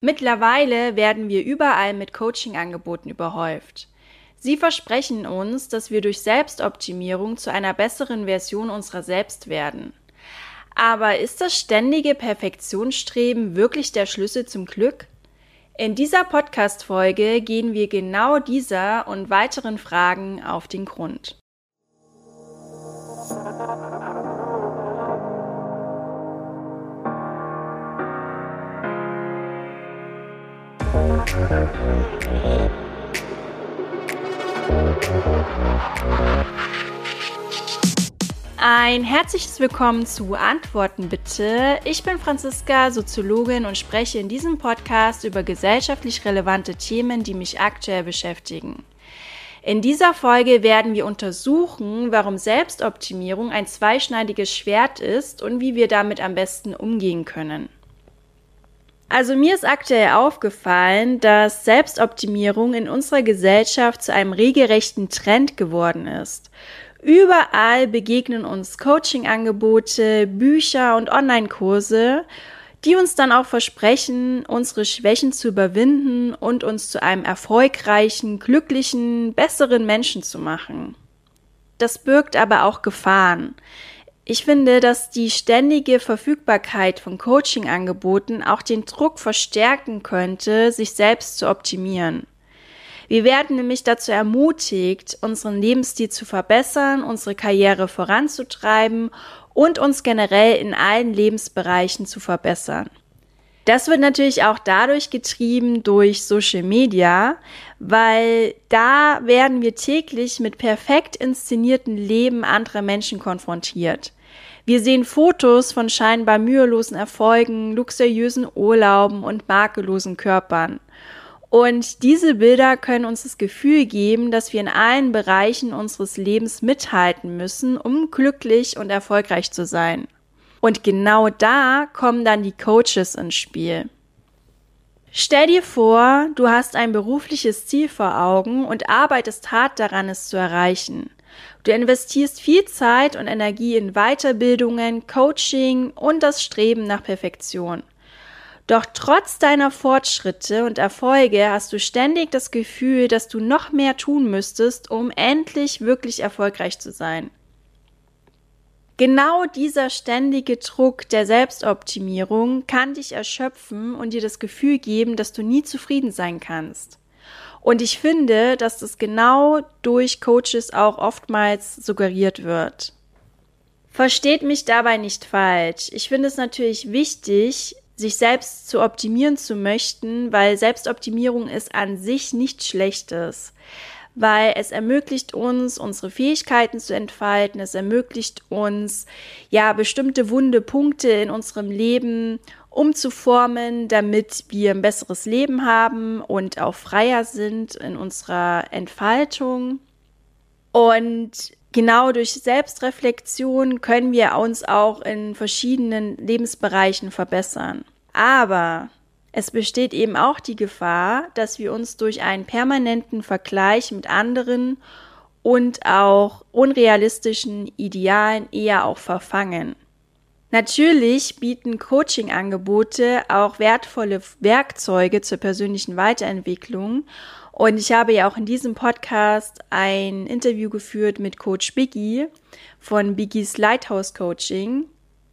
Mittlerweile werden wir überall mit Coaching-Angeboten überhäuft. Sie versprechen uns, dass wir durch Selbstoptimierung zu einer besseren Version unserer selbst werden. Aber ist das ständige Perfektionsstreben wirklich der Schlüssel zum Glück? In dieser Podcast-Folge gehen wir genau dieser und weiteren Fragen auf den Grund. Ein herzliches Willkommen zu Antworten bitte. Ich bin Franziska, Soziologin und spreche in diesem Podcast über gesellschaftlich relevante Themen, die mich aktuell beschäftigen. In dieser Folge werden wir untersuchen, warum Selbstoptimierung ein zweischneidiges Schwert ist und wie wir damit am besten umgehen können. Also mir ist aktuell aufgefallen, dass Selbstoptimierung in unserer Gesellschaft zu einem regelrechten Trend geworden ist. Überall begegnen uns Coaching-Angebote, Bücher und Online-Kurse, die uns dann auch versprechen, unsere Schwächen zu überwinden und uns zu einem erfolgreichen, glücklichen, besseren Menschen zu machen. Das birgt aber auch Gefahren. Ich finde, dass die ständige Verfügbarkeit von Coaching-Angeboten auch den Druck verstärken könnte, sich selbst zu optimieren. Wir werden nämlich dazu ermutigt, unseren Lebensstil zu verbessern, unsere Karriere voranzutreiben und uns generell in allen Lebensbereichen zu verbessern. Das wird natürlich auch dadurch getrieben durch Social Media, weil da werden wir täglich mit perfekt inszenierten Leben anderer Menschen konfrontiert. Wir sehen Fotos von scheinbar mühelosen Erfolgen, luxuriösen Urlauben und makellosen Körpern. Und diese Bilder können uns das Gefühl geben, dass wir in allen Bereichen unseres Lebens mithalten müssen, um glücklich und erfolgreich zu sein. Und genau da kommen dann die Coaches ins Spiel. Stell dir vor, du hast ein berufliches Ziel vor Augen und arbeitest hart daran, es zu erreichen. Du investierst viel Zeit und Energie in Weiterbildungen, Coaching und das Streben nach Perfektion. Doch trotz deiner Fortschritte und Erfolge hast du ständig das Gefühl, dass du noch mehr tun müsstest, um endlich wirklich erfolgreich zu sein. Genau dieser ständige Druck der Selbstoptimierung kann dich erschöpfen und dir das Gefühl geben, dass du nie zufrieden sein kannst. Und ich finde, dass das genau durch Coaches auch oftmals suggeriert wird. Versteht mich dabei nicht falsch. Ich finde es natürlich wichtig, sich selbst zu optimieren zu möchten, weil Selbstoptimierung ist an sich nichts Schlechtes, weil es ermöglicht uns, unsere Fähigkeiten zu entfalten, es ermöglicht uns, ja, bestimmte wunde Punkte in unserem Leben umzuformen, damit wir ein besseres Leben haben und auch freier sind in unserer Entfaltung. Und genau durch Selbstreflexion können wir uns auch in verschiedenen Lebensbereichen verbessern. Aber es besteht eben auch die Gefahr, dass wir uns durch einen permanenten Vergleich mit anderen und auch unrealistischen Idealen eher auch verfangen. Natürlich bieten Coaching-Angebote auch wertvolle Werkzeuge zur persönlichen Weiterentwicklung. Und ich habe ja auch in diesem Podcast ein Interview geführt mit Coach Biggie von Biggies Lighthouse Coaching.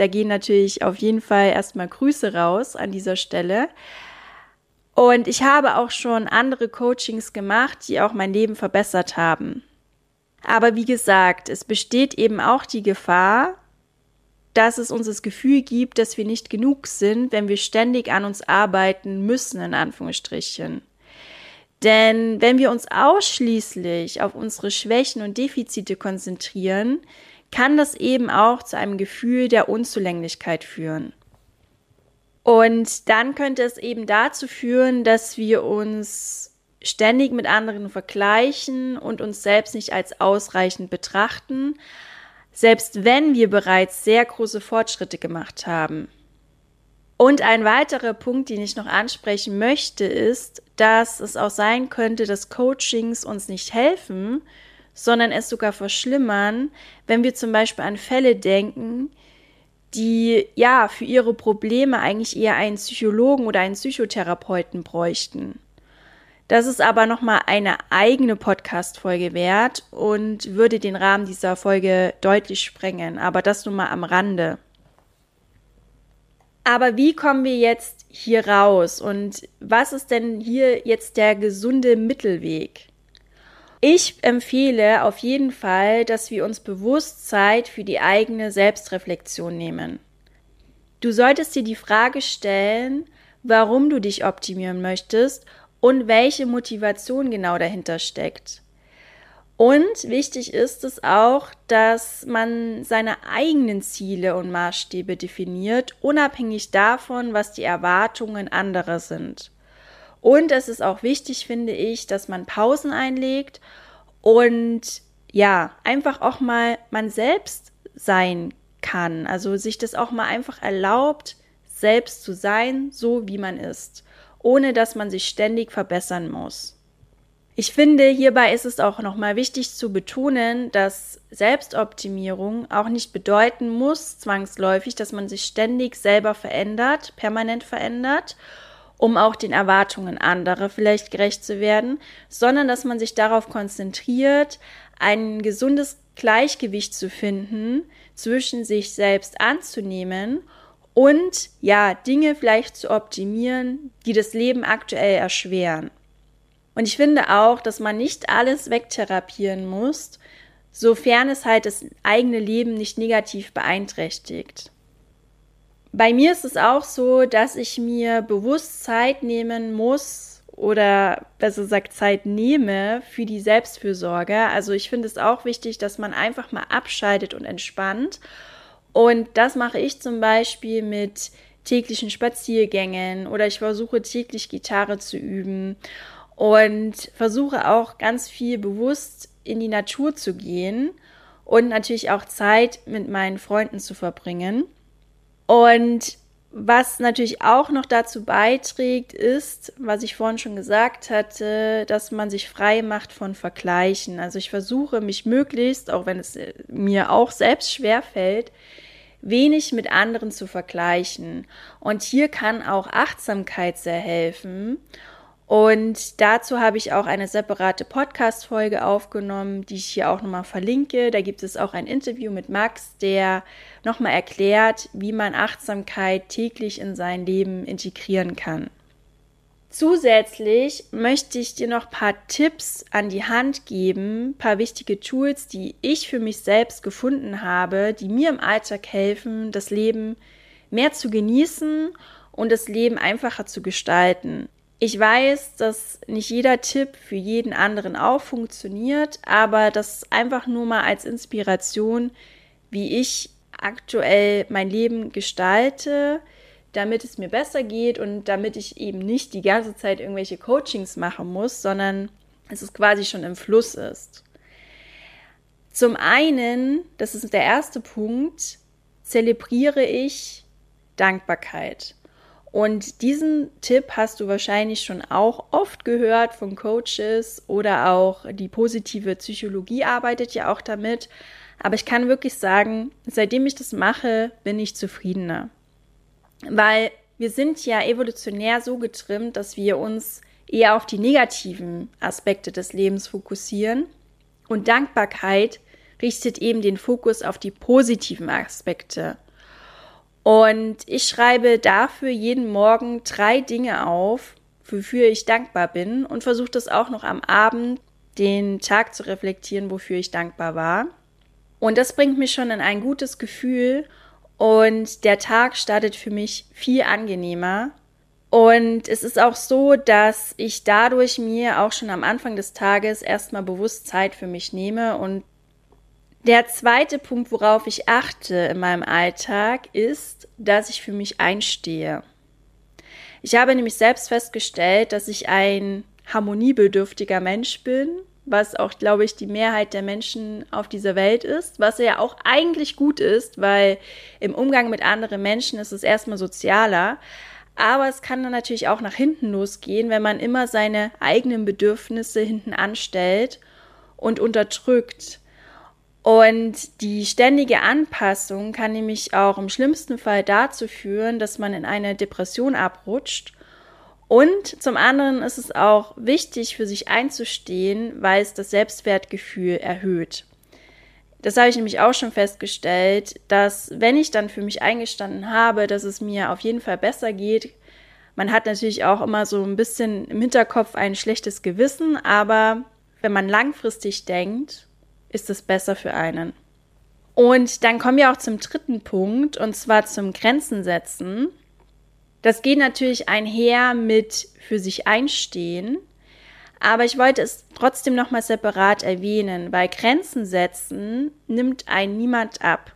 Da gehen natürlich auf jeden Fall erstmal Grüße raus an dieser Stelle. Und ich habe auch schon andere Coachings gemacht, die auch mein Leben verbessert haben. Aber wie gesagt, es besteht eben auch die Gefahr, dass es uns das Gefühl gibt, dass wir nicht genug sind, wenn wir ständig an uns arbeiten müssen, in Anführungsstrichen. Denn wenn wir uns ausschließlich auf unsere Schwächen und Defizite konzentrieren, kann das eben auch zu einem Gefühl der Unzulänglichkeit führen. Und dann könnte es eben dazu führen, dass wir uns ständig mit anderen vergleichen und uns selbst nicht als ausreichend betrachten, selbst wenn wir bereits sehr große Fortschritte gemacht haben. Und ein weiterer Punkt, den ich noch ansprechen möchte, ist, dass es auch sein könnte, dass Coachings uns nicht helfen, sondern es sogar verschlimmern, wenn wir zum Beispiel an Fälle denken, die ja für ihre Probleme eigentlich eher einen Psychologen oder einen Psychotherapeuten bräuchten. Das ist aber nochmal eine eigene Podcast-Folge wert und würde den Rahmen dieser Folge deutlich sprengen, aber das nur mal am Rande. Aber wie kommen wir jetzt hier raus und was ist denn hier jetzt der gesunde Mittelweg? Ich empfehle auf jeden Fall, dass wir uns bewusst Zeit für die eigene Selbstreflexion nehmen. Du solltest dir die Frage stellen, warum du dich optimieren möchtest und welche Motivation genau dahinter steckt. Und wichtig ist es auch, dass man seine eigenen Ziele und Maßstäbe definiert, unabhängig davon, was die Erwartungen anderer sind. Und es ist auch wichtig, finde ich, dass man Pausen einlegt und ja, einfach auch mal man selbst sein kann. Also sich das auch mal einfach erlaubt, selbst zu sein, so wie man ist, ohne dass man sich ständig verbessern muss. Ich finde, hierbei ist es auch nochmal wichtig zu betonen, dass Selbstoptimierung auch nicht bedeuten muss, zwangsläufig, dass man sich ständig selber verändert, permanent verändert, um auch den Erwartungen anderer vielleicht gerecht zu werden, sondern dass man sich darauf konzentriert, ein gesundes Gleichgewicht zu finden, zwischen sich selbst anzunehmen und ja, Dinge vielleicht zu optimieren, die das Leben aktuell erschweren. Und ich finde auch, dass man nicht alles wegtherapieren muss, sofern es halt das eigene Leben nicht negativ beeinträchtigt. Bei mir ist es auch so, dass ich mir bewusst Zeit nehmen muss oder besser gesagt Zeit nehme für die Selbstfürsorge. Also ich finde es auch wichtig, dass man einfach mal abschaltet und entspannt. Und das mache ich zum Beispiel mit täglichen Spaziergängen oder ich versuche täglich Gitarre zu üben und versuche auch ganz viel bewusst in die Natur zu gehen und natürlich auch Zeit mit meinen Freunden zu verbringen. Und was natürlich auch noch dazu beiträgt, ist, was ich vorhin schon gesagt hatte, dass man sich frei macht von Vergleichen. Also ich versuche mich möglichst, auch wenn es mir auch selbst schwer fällt, wenig mit anderen zu vergleichen. Und hier kann auch Achtsamkeit sehr helfen. Und dazu habe ich auch eine separate Podcast-Folge aufgenommen, die ich hier auch nochmal verlinke. Da gibt es auch ein Interview mit Max, der nochmal erklärt, wie man Achtsamkeit täglich in sein Leben integrieren kann. Zusätzlich möchte ich dir noch ein paar Tipps an die Hand geben, ein paar wichtige Tools, die ich für mich selbst gefunden habe, die mir im Alltag helfen, das Leben mehr zu genießen und das Leben einfacher zu gestalten. Ich weiß, dass nicht jeder Tipp für jeden anderen auch funktioniert, aber das einfach nur mal als Inspiration, wie ich aktuell mein Leben gestalte, damit es mir besser geht und damit ich eben nicht die ganze Zeit irgendwelche Coachings machen muss, sondern es ist quasi schon im Fluss ist. Zum einen, das ist der erste Punkt, zelebriere ich Dankbarkeit. Und diesen Tipp hast du wahrscheinlich schon auch oft gehört von Coaches oder auch die positive Psychologie arbeitet ja auch damit. Aber ich kann wirklich sagen, seitdem ich das mache, bin ich zufriedener. Weil wir sind ja evolutionär so getrimmt, dass wir uns eher auf die negativen Aspekte des Lebens fokussieren. Und Dankbarkeit richtet eben den Fokus auf die positiven Aspekte. Und ich schreibe dafür jeden Morgen drei Dinge auf, wofür ich dankbar bin und versuche das auch noch am Abend den Tag zu reflektieren, wofür ich dankbar war. Und das bringt mich schon in ein gutes Gefühl und der Tag startet für mich viel angenehmer. Und es ist auch so, dass ich dadurch mir auch schon am Anfang des Tages erstmal bewusst Zeit für mich nehme und der zweite Punkt, worauf ich achte in meinem Alltag, ist, dass ich für mich einstehe. Ich habe nämlich selbst festgestellt, dass ich ein harmoniebedürftiger Mensch bin, was auch, glaube ich, die Mehrheit der Menschen auf dieser Welt ist, was ja auch eigentlich gut ist, weil im Umgang mit anderen Menschen ist es erstmal sozialer. Aber es kann dann natürlich auch nach hinten losgehen, wenn man immer seine eigenen Bedürfnisse hinten anstellt und unterdrückt. Und die ständige Anpassung kann nämlich auch im schlimmsten Fall dazu führen, dass man in eine Depression abrutscht. Und zum anderen ist es auch wichtig, für sich einzustehen, weil es das Selbstwertgefühl erhöht. Das habe ich nämlich auch schon festgestellt, dass wenn ich dann für mich eingestanden habe, dass es mir auf jeden Fall besser geht, man hat natürlich auch immer so ein bisschen im Hinterkopf ein schlechtes Gewissen, aber wenn man langfristig denkt, ist es besser für einen. Und dann kommen wir auch zum dritten Punkt, und zwar zum Grenzen setzen. Das geht natürlich einher mit für sich einstehen, aber ich wollte es trotzdem nochmal separat erwähnen, weil Grenzen setzen nimmt ein niemand ab.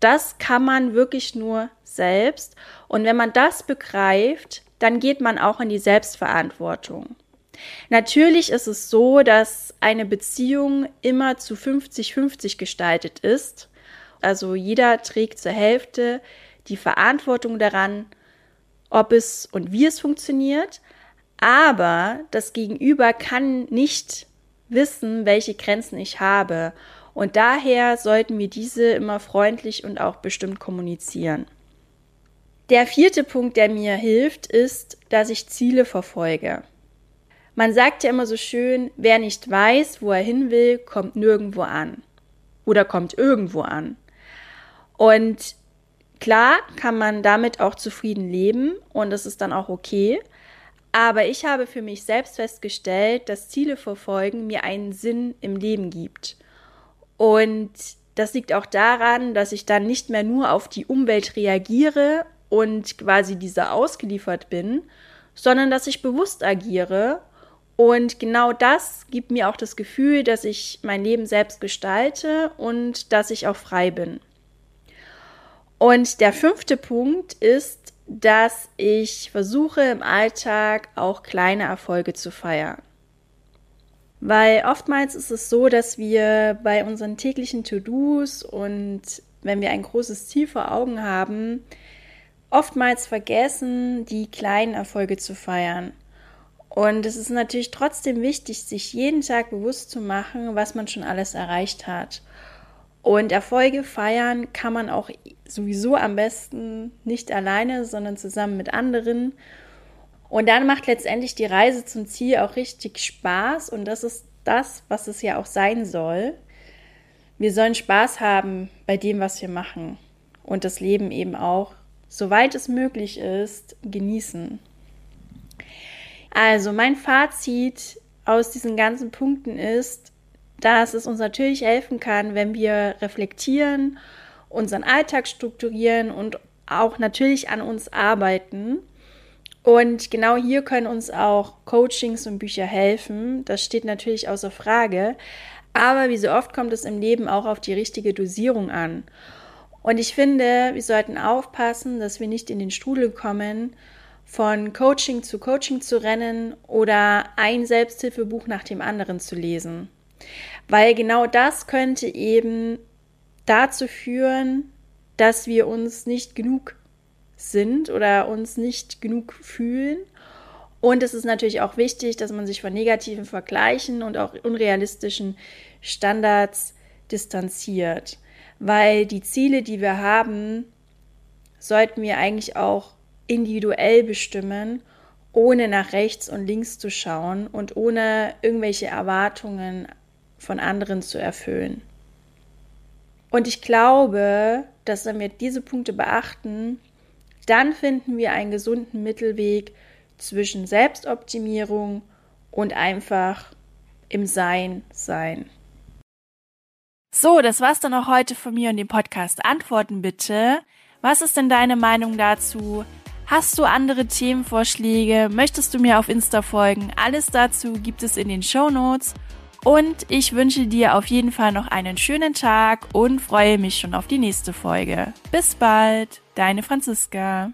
Das kann man wirklich nur selbst. Und wenn man das begreift, dann geht man auch in die Selbstverantwortung. Natürlich ist es so, dass eine Beziehung immer zu 50-50 gestaltet ist. Also jeder trägt zur Hälfte die Verantwortung daran, ob es und wie es funktioniert. Aber das Gegenüber kann nicht wissen, welche Grenzen ich habe. Und daher sollten wir diese immer freundlich und auch bestimmt kommunizieren. Der vierte Punkt, der mir hilft, ist, dass ich Ziele verfolge. Man sagt ja immer so schön, wer nicht weiß, wo er hin will, kommt nirgendwo an. Oder kommt irgendwo an. Und klar kann man damit auch zufrieden leben und es ist dann auch okay. Aber ich habe für mich selbst festgestellt, dass Ziele verfolgen mir einen Sinn im Leben gibt. Und das liegt auch daran, dass ich dann nicht mehr nur auf die Umwelt reagiere und quasi dieser ausgeliefert bin, sondern dass ich bewusst agiere. Und genau das gibt mir auch das Gefühl, dass ich mein Leben selbst gestalte und dass ich auch frei bin. Und der fünfte Punkt ist, dass ich versuche im Alltag auch kleine Erfolge zu feiern. Weil oftmals ist es so, dass wir bei unseren täglichen To-Dos und wenn wir ein großes Ziel vor Augen haben, oftmals vergessen, die kleinen Erfolge zu feiern. Und es ist natürlich trotzdem wichtig, sich jeden Tag bewusst zu machen, was man schon alles erreicht hat. Und Erfolge feiern kann man auch sowieso am besten nicht alleine, sondern zusammen mit anderen. Und dann macht letztendlich die Reise zum Ziel auch richtig Spaß und das ist das, was es ja auch sein soll. Wir sollen Spaß haben bei dem, was wir machen und das Leben eben auch soweit es möglich ist, genießen. Also mein Fazit aus diesen ganzen Punkten ist, dass es uns natürlich helfen kann, wenn wir reflektieren, unseren Alltag strukturieren und auch natürlich an uns arbeiten. Und genau hier können uns auch Coachings und Bücher helfen. Das steht natürlich außer Frage. Aber wie so oft kommt es im Leben auch auf die richtige Dosierung an. Und ich finde, wir sollten aufpassen, dass wir nicht in den Strudel kommen, von Coaching zu Coaching zu rennen oder ein Selbsthilfebuch nach dem anderen zu lesen. Weil genau das könnte eben dazu führen, dass wir uns nicht genug sind oder uns nicht genug fühlen. Und es ist natürlich auch wichtig, dass man sich von negativen Vergleichen und auch unrealistischen Standards distanziert weil die Ziele, die wir haben, sollten wir eigentlich auch individuell bestimmen, ohne nach rechts und links zu schauen und ohne irgendwelche Erwartungen von anderen zu erfüllen. Und ich glaube, dass wenn wir diese Punkte beachten, dann finden wir einen gesunden Mittelweg zwischen Selbstoptimierung und einfach im Sein sein. So, das war's dann auch heute von mir und dem Podcast. Antworten bitte. Was ist denn deine Meinung dazu? Hast du andere Themenvorschläge? Möchtest du mir auf Insta folgen? Alles dazu gibt es in den Show Notes. Und ich wünsche dir auf jeden Fall noch einen schönen Tag und freue mich schon auf die nächste Folge. Bis bald, deine Franziska.